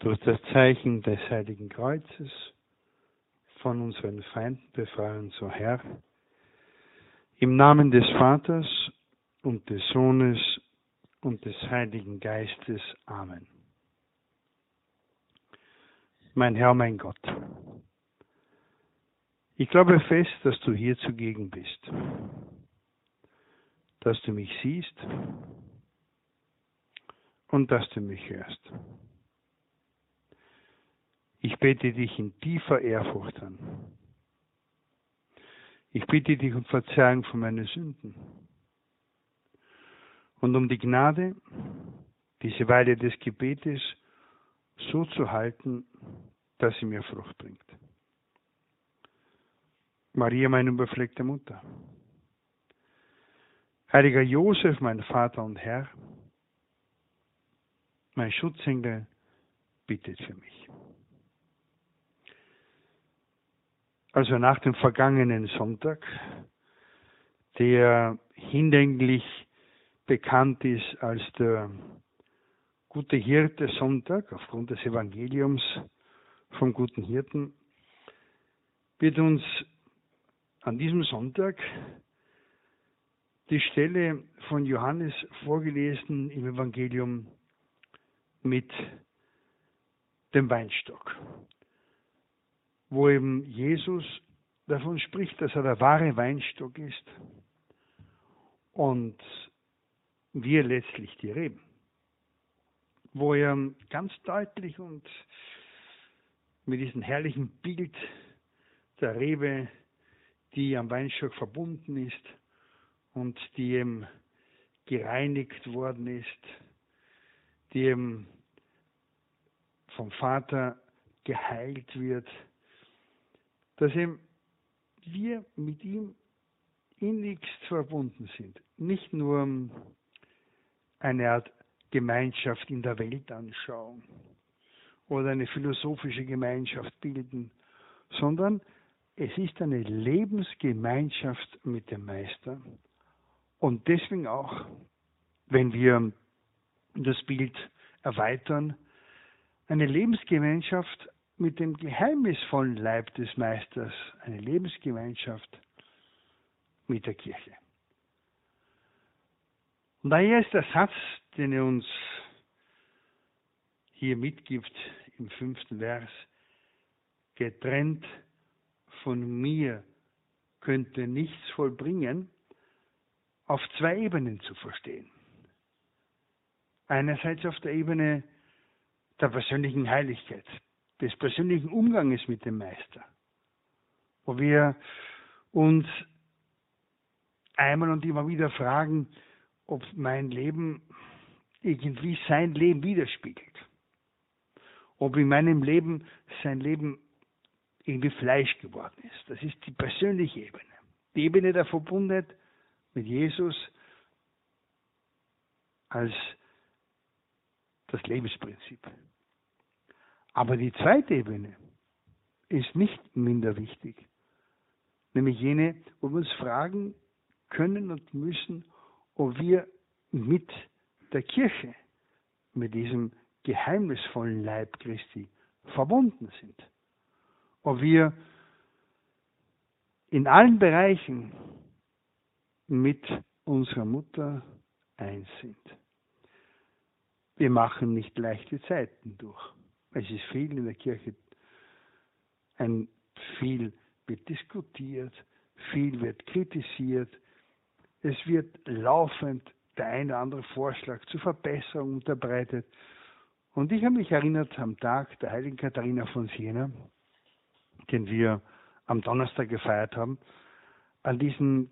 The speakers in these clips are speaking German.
durch das Zeichen des Heiligen Kreuzes von unseren Feinden befreien, so Herr, im Namen des Vaters und des Sohnes und des Heiligen Geistes. Amen. Mein Herr, mein Gott, ich glaube fest, dass du hier zugegen bist, dass du mich siehst und dass du mich hörst. Ich bete dich in tiefer Ehrfurcht an. Ich bitte dich um Verzeihung von meinen Sünden und um die Gnade, diese Weile des Gebetes so zu halten, dass sie mir Frucht bringt. Maria, meine überfleckte Mutter. Heiliger Josef, mein Vater und Herr, mein Schutzengel, bittet für mich. Also nach dem vergangenen Sonntag, der hinlänglich bekannt ist als der gute Hirte Sonntag aufgrund des Evangeliums vom guten Hirten, wird uns an diesem Sonntag die Stelle von Johannes vorgelesen im Evangelium mit dem Weinstock wo eben Jesus davon spricht, dass er der wahre Weinstock ist und wir letztlich die Reben. Wo er ganz deutlich und mit diesem herrlichen Bild der Rebe, die am Weinstock verbunden ist und die eben gereinigt worden ist, die eben vom Vater geheilt wird, dass eben wir mit ihm innigst verbunden sind. Nicht nur eine Art Gemeinschaft in der Weltanschauung oder eine philosophische Gemeinschaft bilden, sondern es ist eine Lebensgemeinschaft mit dem Meister. Und deswegen auch, wenn wir das Bild erweitern, eine Lebensgemeinschaft mit dem geheimnisvollen Leib des Meisters eine Lebensgemeinschaft mit der Kirche. Und daher ist der Satz, den er uns hier mitgibt im fünften Vers, getrennt von mir könnte nichts vollbringen, auf zwei Ebenen zu verstehen. Einerseits auf der Ebene der persönlichen Heiligkeit, des persönlichen Umganges mit dem Meister, wo wir uns einmal und immer wieder fragen, ob mein Leben irgendwie sein Leben widerspiegelt. Ob in meinem Leben sein Leben irgendwie Fleisch geworden ist. Das ist die persönliche Ebene. Die Ebene der Verbundenheit mit Jesus als das Lebensprinzip. Aber die zweite Ebene ist nicht minder wichtig, nämlich jene, wo wir uns fragen können und müssen, ob wir mit der Kirche, mit diesem geheimnisvollen Leib Christi verbunden sind. Ob wir in allen Bereichen mit unserer Mutter eins sind. Wir machen nicht leichte Zeiten durch. Es ist viel in der Kirche, ein viel wird diskutiert, viel wird kritisiert, es wird laufend der ein oder andere Vorschlag zur Verbesserung unterbreitet. Und ich habe mich erinnert am Tag der heiligen Katharina von Siena, den wir am Donnerstag gefeiert haben, an diesen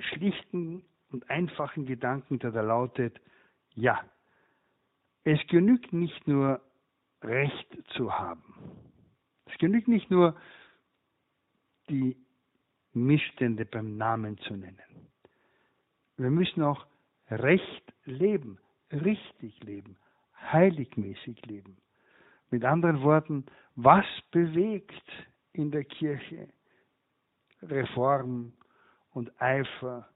schlichten und einfachen Gedanken, der da lautet, ja, es genügt nicht nur Recht zu haben. Es genügt nicht nur, die Missstände beim Namen zu nennen. Wir müssen auch recht leben, richtig leben, heiligmäßig leben. Mit anderen Worten, was bewegt in der Kirche Reform und Eifer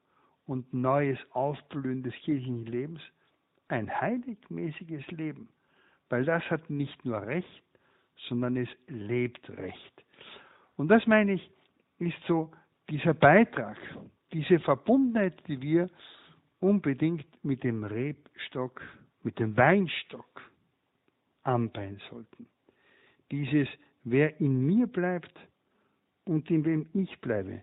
und neues Aufblühen des kirchlichen Lebens? Ein heiligmäßiges Leben weil das hat nicht nur Recht, sondern es lebt Recht. Und das meine ich, ist so dieser Beitrag, diese Verbundenheit, die wir unbedingt mit dem Rebstock, mit dem Weinstock anpeilen sollten. Dieses, wer in mir bleibt und in wem ich bleibe,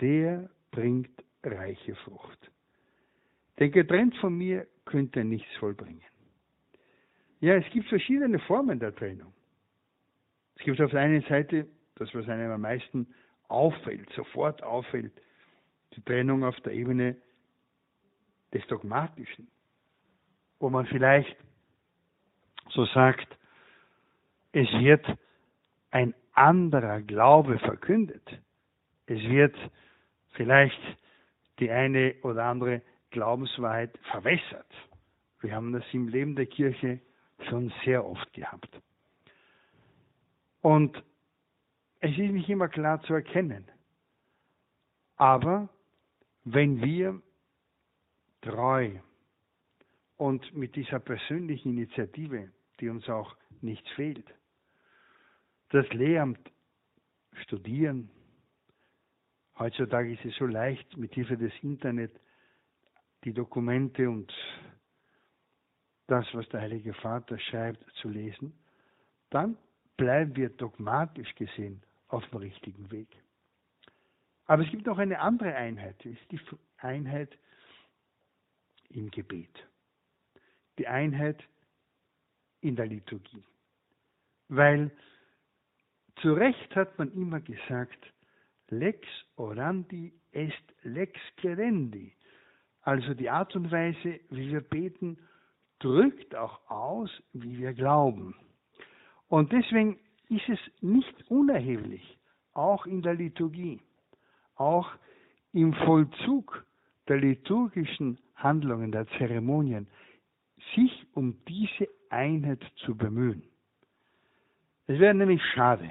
der bringt reiche Frucht. Denn getrennt von mir könnte er nichts vollbringen. Ja, es gibt verschiedene Formen der Trennung. Es gibt auf der einen Seite das, was einem am meisten auffällt, sofort auffällt, die Trennung auf der Ebene des Dogmatischen, wo man vielleicht so sagt, es wird ein anderer Glaube verkündet. Es wird vielleicht die eine oder andere Glaubenswahrheit verwässert. Wir haben das im Leben der Kirche schon sehr oft gehabt. Und es ist nicht immer klar zu erkennen. Aber wenn wir treu und mit dieser persönlichen Initiative, die uns auch nicht fehlt, das Lehramt studieren, heutzutage ist es so leicht, mit Hilfe des Internet die Dokumente und das, was der Heilige Vater schreibt, zu lesen, dann bleiben wir dogmatisch gesehen auf dem richtigen Weg. Aber es gibt noch eine andere Einheit, das ist die Einheit im Gebet, die Einheit in der Liturgie. Weil zu Recht hat man immer gesagt, lex orandi est lex querendi. Also die Art und Weise, wie wir beten, drückt auch aus, wie wir glauben. Und deswegen ist es nicht unerheblich, auch in der Liturgie, auch im Vollzug der liturgischen Handlungen, der Zeremonien, sich um diese Einheit zu bemühen. Es wäre nämlich schade,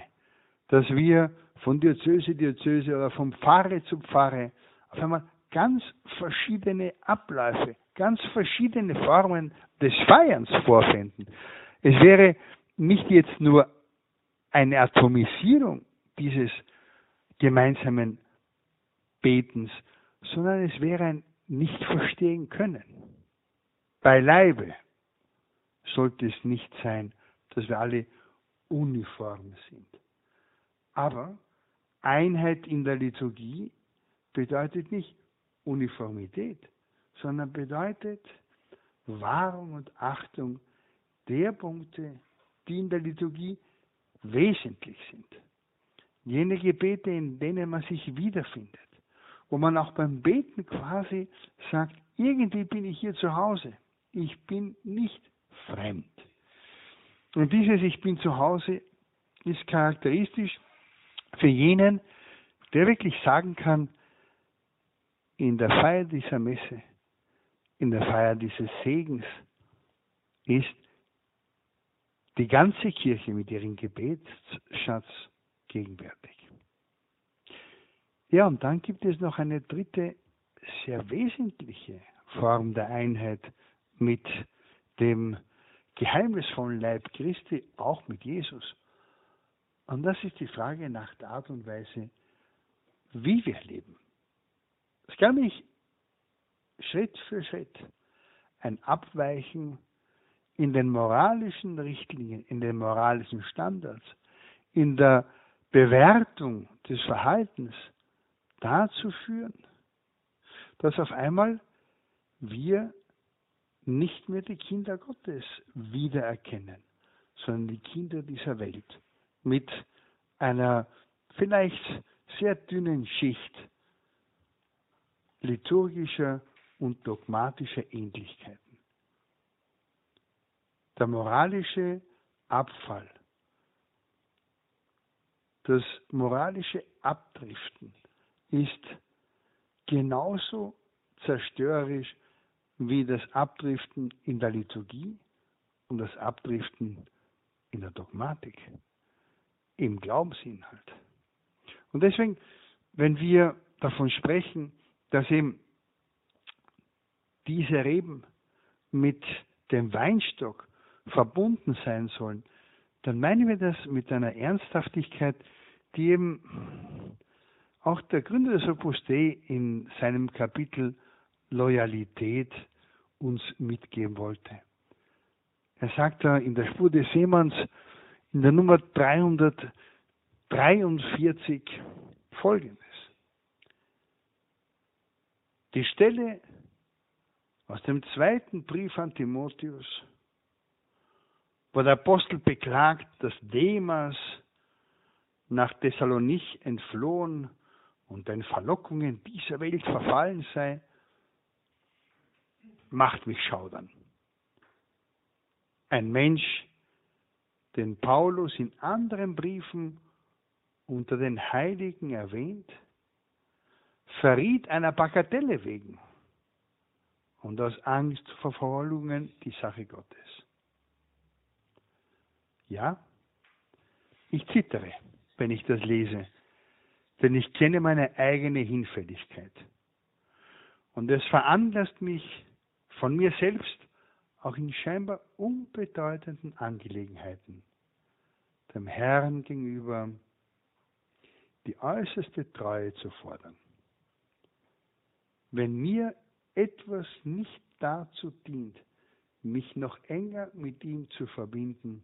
dass wir von Diözese, Diözese oder von Pfarre zu Pfarre auf einmal ganz verschiedene Abläufe, ganz verschiedene Formen des Feierns vorfinden. Es wäre nicht jetzt nur eine Atomisierung dieses gemeinsamen Betens, sondern es wäre ein Nicht-Verstehen können. Beileibe sollte es nicht sein, dass wir alle uniform sind. Aber Einheit in der Liturgie bedeutet nicht Uniformität, sondern bedeutet Wahrung und Achtung der Punkte, die in der Liturgie wesentlich sind. Jene Gebete, in denen man sich wiederfindet, wo man auch beim Beten quasi sagt, irgendwie bin ich hier zu Hause, ich bin nicht fremd. Und dieses Ich bin zu Hause ist charakteristisch für jenen, der wirklich sagen kann, in der Feier dieser Messe, in der Feier dieses Segens ist die ganze Kirche mit ihrem Gebetsschatz gegenwärtig. Ja, und dann gibt es noch eine dritte, sehr wesentliche Form der Einheit mit dem geheimnisvollen Leib Christi, auch mit Jesus. Und das ist die Frage nach der Art und Weise, wie wir leben. Es kann mich Schritt für Schritt ein Abweichen in den moralischen Richtlinien, in den moralischen Standards, in der Bewertung des Verhaltens dazu führen, dass auf einmal wir nicht mehr die Kinder Gottes wiedererkennen, sondern die Kinder dieser Welt mit einer vielleicht sehr dünnen Schicht liturgischer und dogmatischer Ähnlichkeiten. Der moralische Abfall, das moralische Abdriften ist genauso zerstörerisch wie das Abdriften in der Liturgie und das Abdriften in der Dogmatik im Glaubensinhalt. Und deswegen, wenn wir davon sprechen, dass eben diese Reben mit dem Weinstock verbunden sein sollen, dann meinen wir das mit einer Ernsthaftigkeit, die eben auch der Gründer des Opus Dei in seinem Kapitel Loyalität uns mitgeben wollte. Er sagt da in der Spur des Seemanns in der Nummer 343 folgendes. Die Stelle aus dem zweiten Brief an Timotheus, wo der Apostel beklagt, dass Demas nach Thessalonich entflohen und den Verlockungen dieser Welt verfallen sei, macht mich schaudern. Ein Mensch, den Paulus in anderen Briefen unter den Heiligen erwähnt, verriet einer Bagatelle wegen und aus Angst vor Verfolgungen die Sache Gottes. Ja, ich zittere, wenn ich das lese, denn ich kenne meine eigene Hinfälligkeit. Und es veranlasst mich, von mir selbst auch in scheinbar unbedeutenden Angelegenheiten dem Herrn gegenüber die äußerste Treue zu fordern. Wenn mir etwas nicht dazu dient, mich noch enger mit ihm zu verbinden,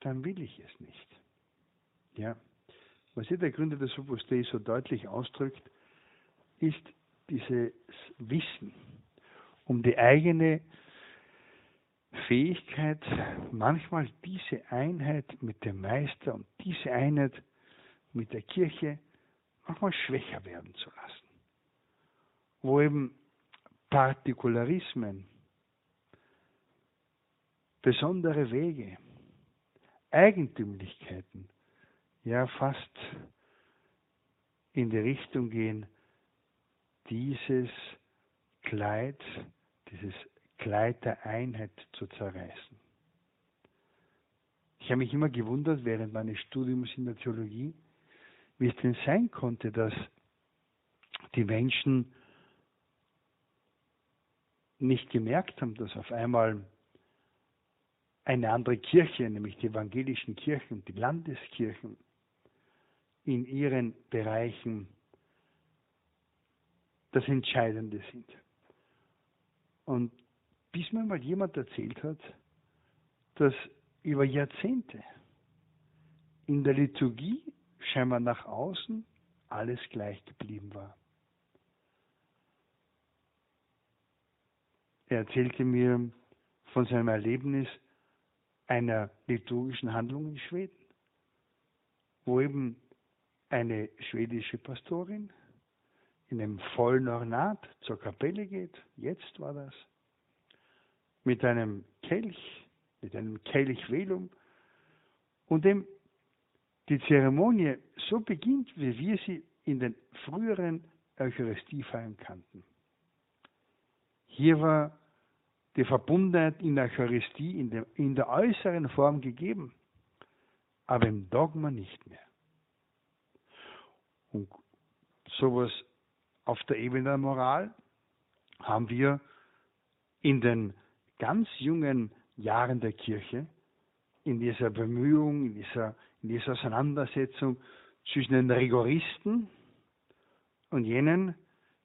dann will ich es nicht. Ja, was hier der Gründer des Opus Dei so deutlich ausdrückt, ist dieses Wissen um die eigene Fähigkeit, manchmal diese Einheit mit dem Meister und diese Einheit mit der Kirche manchmal schwächer werden zu lassen. Wo eben Partikularismen, besondere Wege, Eigentümlichkeiten ja fast in die Richtung gehen, dieses Kleid, dieses Kleid der Einheit zu zerreißen. Ich habe mich immer gewundert während meines Studiums in der Theologie, wie es denn sein konnte, dass die Menschen nicht gemerkt haben, dass auf einmal eine andere Kirche, nämlich die evangelischen Kirchen, die Landeskirchen, in ihren Bereichen das Entscheidende sind. Und bis mir mal jemand erzählt hat, dass über Jahrzehnte in der Liturgie scheinbar nach außen alles gleich geblieben war. Er erzählte mir von seinem Erlebnis einer liturgischen Handlung in Schweden, wo eben eine schwedische Pastorin in einem vollen Ornat zur Kapelle geht, jetzt war das, mit einem Kelch, mit einem Kelch Velum und dem die Zeremonie so beginnt, wie wir sie in den früheren Eucharistiefeiern kannten. Hier war die Verbundenheit in der Eucharistie in, der, in der äußeren Form gegeben, aber im Dogma nicht mehr. Und sowas auf der Ebene der Moral haben wir in den ganz jungen Jahren der Kirche, in dieser Bemühung, in dieser, in dieser Auseinandersetzung zwischen den Rigoristen und jenen,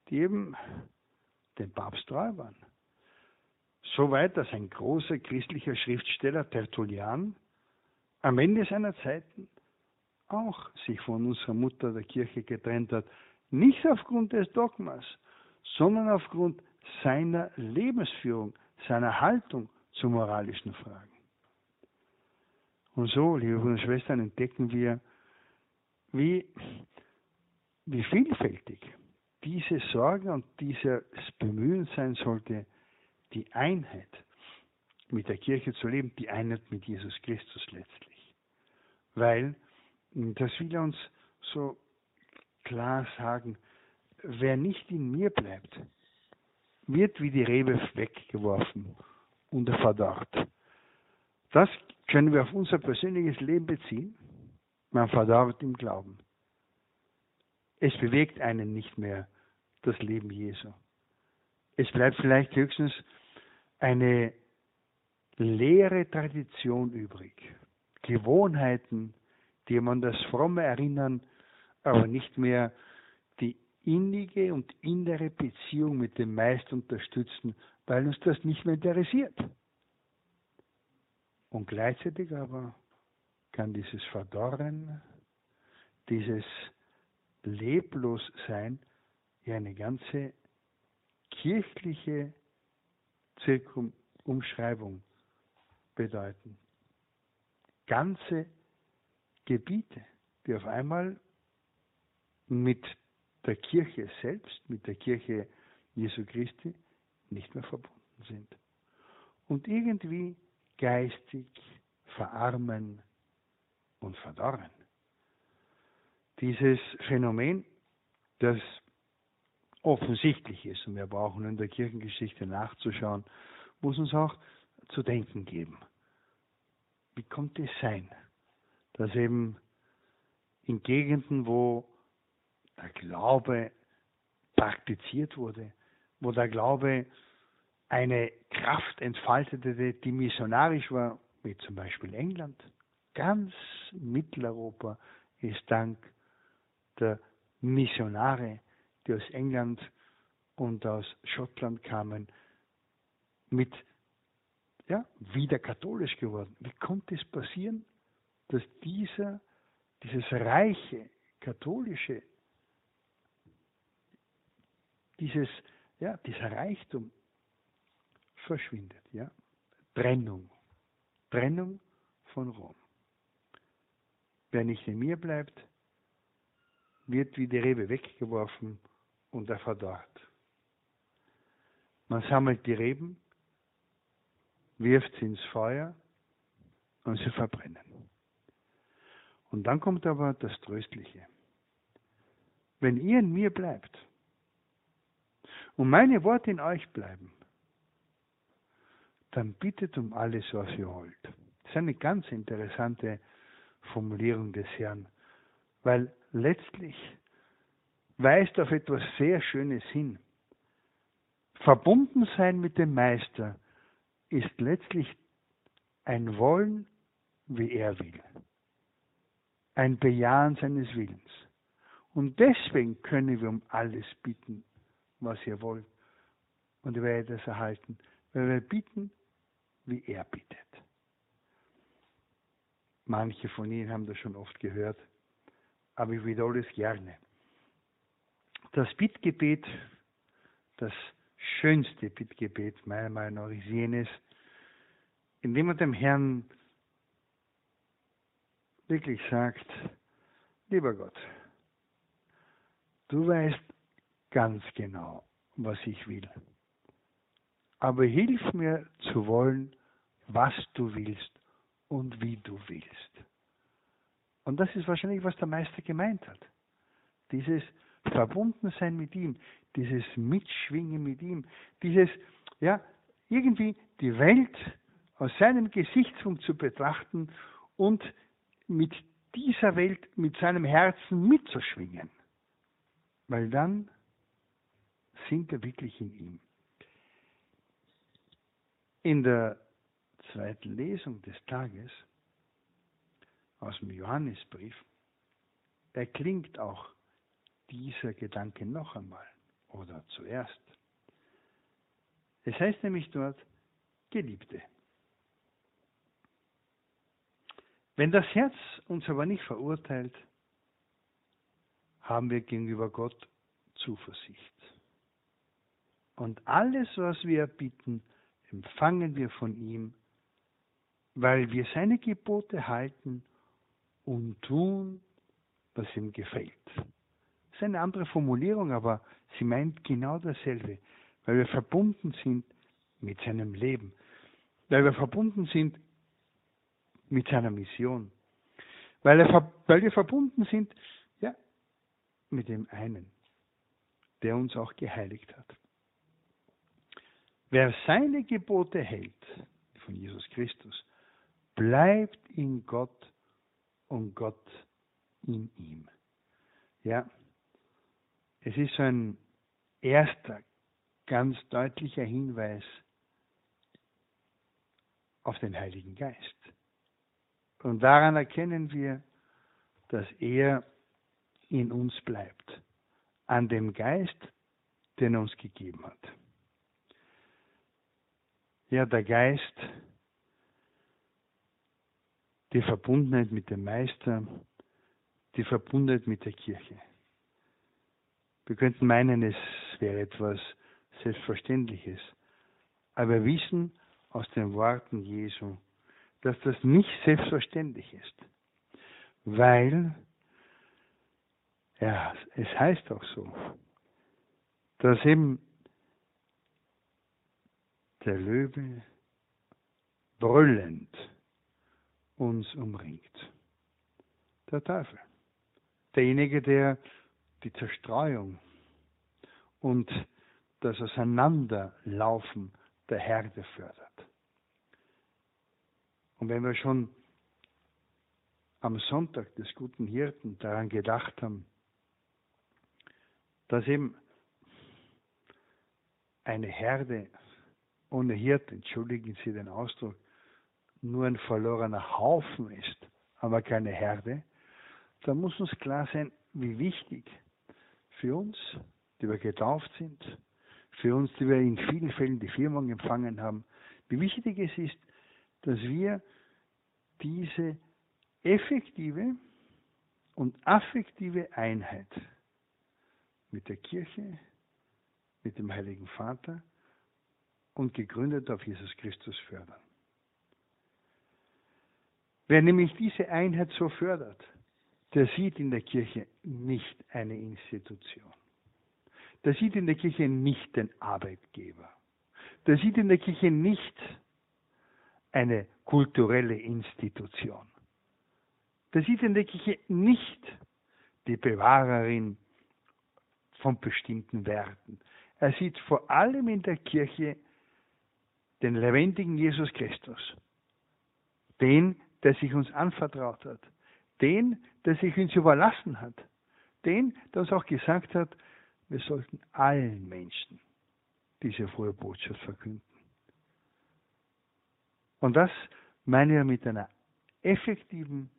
die eben dem Papst treu waren. Soweit, dass ein großer christlicher Schriftsteller, Tertullian, am Ende seiner Zeiten auch sich von unserer Mutter der Kirche getrennt hat, nicht aufgrund des Dogmas, sondern aufgrund seiner Lebensführung, seiner Haltung zu moralischen Fragen. Und so, liebe Brüder und Schwestern, entdecken wir, wie, wie vielfältig diese Sorge und dieses Bemühen sein sollte, die Einheit mit der Kirche zu leben, die Einheit mit Jesus Christus letztlich. Weil, das will er uns so klar sagen, wer nicht in mir bleibt, wird wie die Rebe weggeworfen und verdorrt. Das können wir auf unser persönliches Leben beziehen. Man verdorrt im Glauben. Es bewegt einen nicht mehr das Leben Jesu. Es bleibt vielleicht höchstens eine leere Tradition übrig. Gewohnheiten, die man das fromme Erinnern, aber nicht mehr die innige und innere Beziehung mit dem Meister unterstützen, weil uns das nicht mehr interessiert. Und gleichzeitig aber kann dieses Verdorren, dieses Leblossein ja eine ganze kirchliche Zirkumumschreibung bedeuten. Ganze Gebiete, die auf einmal mit der Kirche selbst, mit der Kirche Jesu Christi nicht mehr verbunden sind. Und irgendwie geistig verarmen und verdorren. Dieses Phänomen, das offensichtlich ist, und wir brauchen in der Kirchengeschichte nachzuschauen, muss uns auch zu denken geben. Wie konnte es sein, dass eben in Gegenden, wo der Glaube praktiziert wurde, wo der Glaube eine Kraft entfaltete, die missionarisch war, wie zum Beispiel England, ganz Mitteleuropa ist dank der Missionare, die aus England und aus Schottland kamen, mit ja, wieder katholisch geworden. Wie konnte es passieren, dass dieser, dieses reiche, katholische, dieses, ja, dieser Reichtum verschwindet, ja? Trennung. Trennung von Rom. Wer nicht in mir bleibt, wird wie die Rebe weggeworfen und er verdorrt. Man sammelt die Reben, wirft sie ins Feuer und sie verbrennen. Und dann kommt aber das Tröstliche. Wenn ihr in mir bleibt und meine Worte in euch bleiben, dann bittet um alles, was ihr wollt. Das ist eine ganz interessante Formulierung des Herrn, weil letztlich weist auf etwas sehr Schönes hin. Verbunden sein mit dem Meister ist letztlich ein Wollen, wie er will. Ein Bejahen seines Willens. Und deswegen können wir um alles bitten, was ihr wollt. Und ihr werdet es erhalten, weil wir bitten, wie er bittet. Manche von Ihnen haben das schon oft gehört, aber ich wiederhole es gerne. Das Bittgebet, das schönste Bittgebet meiner Meinung nach ist jenes, indem man dem Herrn wirklich sagt, lieber Gott, du weißt ganz genau, was ich will. Aber hilf mir zu wollen, was du willst und wie du willst. Und das ist wahrscheinlich, was der Meister gemeint hat. Dieses Verbundensein mit ihm, dieses Mitschwingen mit ihm, dieses, ja, irgendwie die Welt aus seinem Gesichtspunkt zu betrachten und mit dieser Welt, mit seinem Herzen mitzuschwingen. Weil dann sind wir wirklich in ihm. In der zweiten Lesung des Tages aus dem Johannesbrief erklingt auch dieser Gedanke noch einmal oder zuerst. Es heißt nämlich dort, Geliebte. Wenn das Herz uns aber nicht verurteilt, haben wir gegenüber Gott Zuversicht. Und alles, was wir bitten, empfangen wir von ihm, weil wir seine Gebote halten und tun, was ihm gefällt. Ist eine andere Formulierung, aber sie meint genau dasselbe, weil wir verbunden sind mit seinem Leben, weil wir verbunden sind mit seiner Mission, weil, er, weil wir verbunden sind ja, mit dem einen, der uns auch geheiligt hat. Wer seine Gebote hält, von Jesus Christus, bleibt in Gott und Gott in ihm. Ja, es ist so ein erster, ganz deutlicher Hinweis auf den Heiligen Geist. Und daran erkennen wir, dass er in uns bleibt, an dem Geist, den er uns gegeben hat. Ja, der Geist, die Verbundenheit mit dem Meister, die Verbundenheit mit der Kirche. Wir könnten meinen, es wäre etwas Selbstverständliches. Aber wir wissen aus den Worten Jesu, dass das nicht selbstverständlich ist. Weil, ja, es heißt auch so, dass eben der Löwe brüllend uns umringt. Der Teufel. Derjenige, der die Zerstreuung und das Auseinanderlaufen der Herde fördert. Und wenn wir schon am Sonntag des guten Hirten daran gedacht haben, dass eben eine Herde ohne Hirte, entschuldigen Sie den Ausdruck, nur ein verlorener Haufen ist, aber keine Herde, dann muss uns klar sein, wie wichtig für uns, die wir getauft sind, für uns, die wir in vielen Fällen die Firmung empfangen haben, wie wichtig es ist, dass wir diese effektive und affektive Einheit mit der Kirche, mit dem Heiligen Vater und gegründet auf Jesus Christus fördern. Wer nämlich diese Einheit so fördert, der sieht in der Kirche nicht eine Institution. Der sieht in der Kirche nicht den Arbeitgeber. Der sieht in der Kirche nicht eine kulturelle Institution. Der sieht in der Kirche nicht die Bewahrerin von bestimmten Werten. Er sieht vor allem in der Kirche den lebendigen Jesus Christus, den, der sich uns anvertraut hat, den, der sich uns überlassen hat, den, der uns auch gesagt hat, wir sollten allen Menschen diese frohe Botschaft verkünden. Und das meine ich mit einer effektiven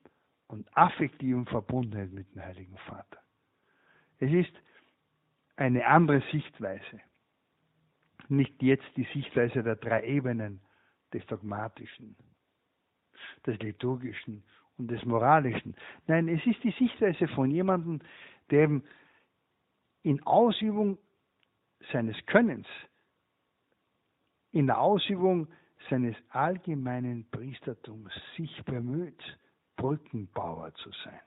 und affektiven Verbundenheit mit dem Heiligen Vater. Es ist eine andere Sichtweise. Nicht jetzt die Sichtweise der drei Ebenen des Dogmatischen, des Liturgischen und des Moralischen. Nein, es ist die Sichtweise von jemandem, der eben in Ausübung seines Könnens, in der Ausübung seines allgemeinen Priestertums sich bemüht, Brückenbauer zu sein.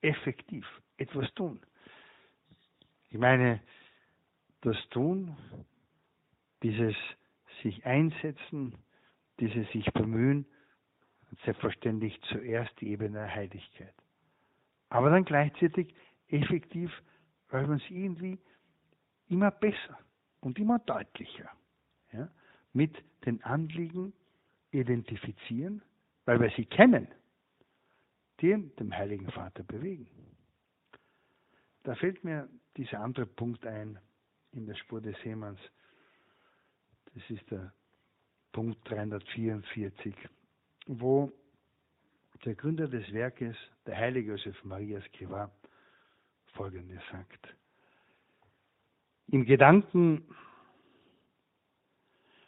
Effektiv etwas tun. Ich meine, das Tun, dieses sich einsetzen, dieses sich bemühen, selbstverständlich zuerst die Ebene der Heiligkeit. Aber dann gleichzeitig effektiv, weil man es irgendwie immer besser und immer deutlicher ja, mit den Anliegen identifizieren, weil wir sie kennen, die dem Heiligen Vater bewegen. Da fällt mir dieser andere Punkt ein in der Spur des Seemanns. Das ist der Punkt 344 wo der Gründer des Werkes, der heilige Josef Maria Skriva, folgendes sagt. Im Gedanken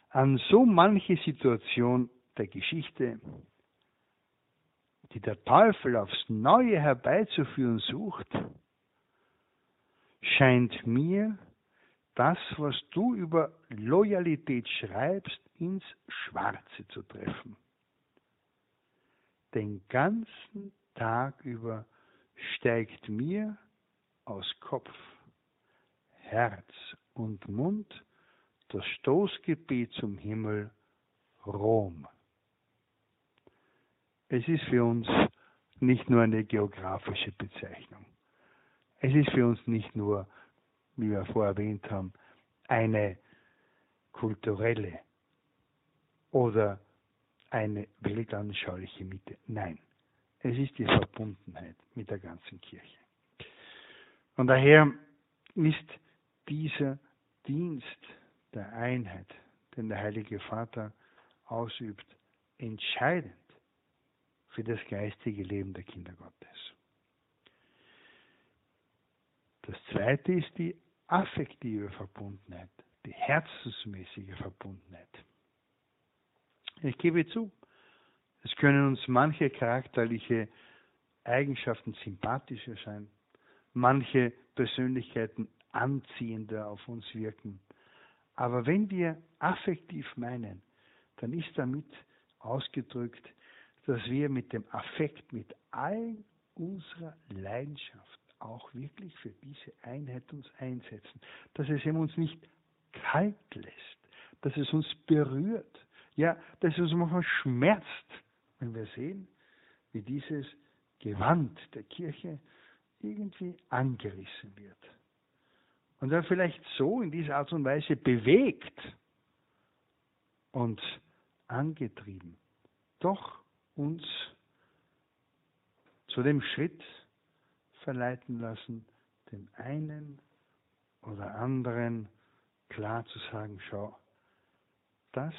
an so manche Situation der Geschichte, die der Teufel aufs Neue herbeizuführen sucht, scheint mir das, was du über Loyalität schreibst, ins Schwarze zu treffen den ganzen Tag über steigt mir aus Kopf, Herz und Mund das Stoßgebet zum Himmel Rom. Es ist für uns nicht nur eine geografische Bezeichnung. Es ist für uns nicht nur, wie wir vorher erwähnt haben, eine kulturelle oder eine weltanschauliche Mitte. Nein, es ist die Verbundenheit mit der ganzen Kirche. Und daher ist dieser Dienst der Einheit, den der Heilige Vater ausübt, entscheidend für das geistige Leben der Kinder Gottes. Das zweite ist die affektive Verbundenheit, die herzensmäßige Verbundenheit. Ich gebe zu, es können uns manche charakterliche Eigenschaften sympathischer sein, manche Persönlichkeiten anziehender auf uns wirken. Aber wenn wir affektiv meinen, dann ist damit ausgedrückt, dass wir mit dem Affekt, mit all unserer Leidenschaft auch wirklich für diese Einheit uns einsetzen, dass es uns nicht kalt lässt, dass es uns berührt, ja, dass es uns manchmal schmerzt, wenn wir sehen, wie dieses Gewand der Kirche irgendwie angerissen wird. Und dann vielleicht so in dieser Art und Weise bewegt und angetrieben, doch uns zu dem Schritt verleiten lassen, dem einen oder anderen klar zu sagen, schau, das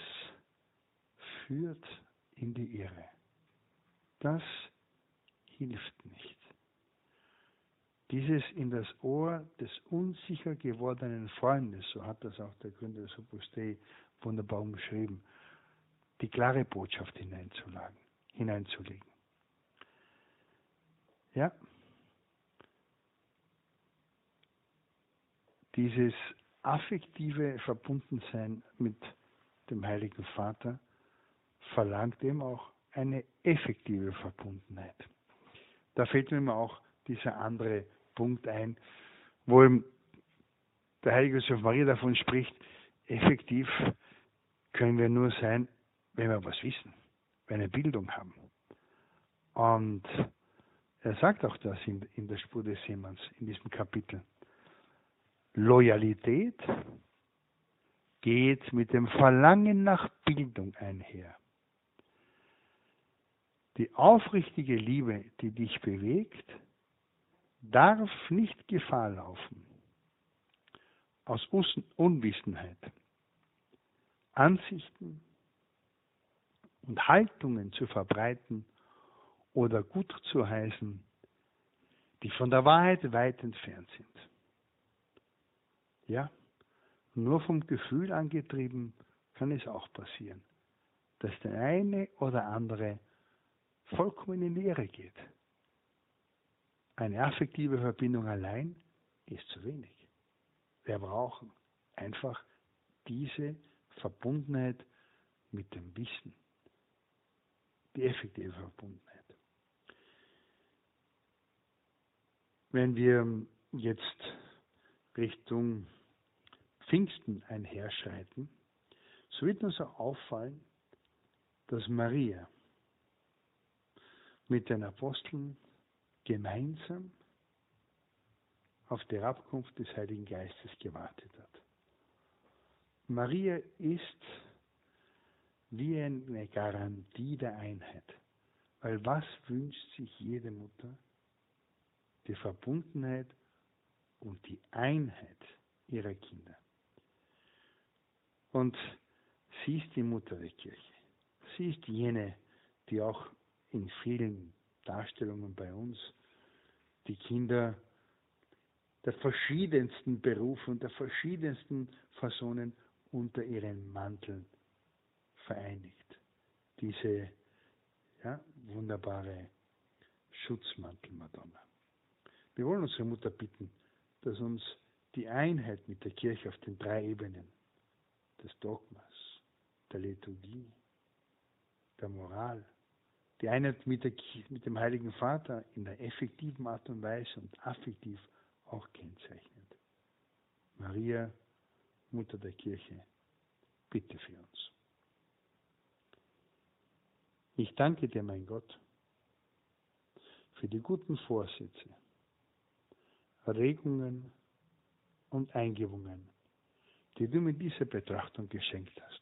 führt in die Irre. Das hilft nicht. Dieses in das Ohr des unsicher gewordenen Freundes, so hat das auch der Gründer des Opus Dei wunderbar umschrieben, die klare Botschaft hineinzulegen. hineinzulegen. Ja, dieses affektive Verbundensein mit dem Heiligen Vater verlangt eben auch eine effektive Verbundenheit. Da fällt mir auch dieser andere Punkt ein, wo der heilige Josef Maria davon spricht, effektiv können wir nur sein, wenn wir was wissen, wenn wir Bildung haben. Und er sagt auch das in, in der Spur des Seemanns, in diesem Kapitel. Loyalität geht mit dem Verlangen nach Bildung einher. Die aufrichtige Liebe, die dich bewegt, darf nicht Gefahr laufen, aus Unwissenheit Ansichten und Haltungen zu verbreiten oder gut zu heißen, die von der Wahrheit weit entfernt sind. Ja, nur vom Gefühl angetrieben kann es auch passieren, dass der eine oder andere vollkommen in die Irre geht. Eine affektive Verbindung allein ist zu wenig. Wir brauchen einfach diese Verbundenheit mit dem Wissen, die effektive Verbundenheit. Wenn wir jetzt Richtung Pfingsten einherschreiten, so wird uns auch auffallen, dass Maria mit den Aposteln gemeinsam auf die Abkunft des Heiligen Geistes gewartet hat. Maria ist wie eine Garantie der Einheit. Weil was wünscht sich jede Mutter? Die Verbundenheit und die Einheit ihrer Kinder. Und sie ist die Mutter der Kirche. Sie ist jene, die auch in vielen Darstellungen bei uns die Kinder der verschiedensten Berufe und der verschiedensten Personen unter ihren Manteln vereinigt. Diese ja, wunderbare Schutzmantel-Madonna. Wir wollen unsere Mutter bitten, dass uns die Einheit mit der Kirche auf den drei Ebenen des Dogmas, der Liturgie, der Moral die Einheit mit, der, mit dem Heiligen Vater in der effektiven Art und Weise und affektiv auch kennzeichnet. Maria, Mutter der Kirche, bitte für uns. Ich danke dir, mein Gott, für die guten Vorsätze, Regungen und Eingebungen, die du mit dieser Betrachtung geschenkt hast.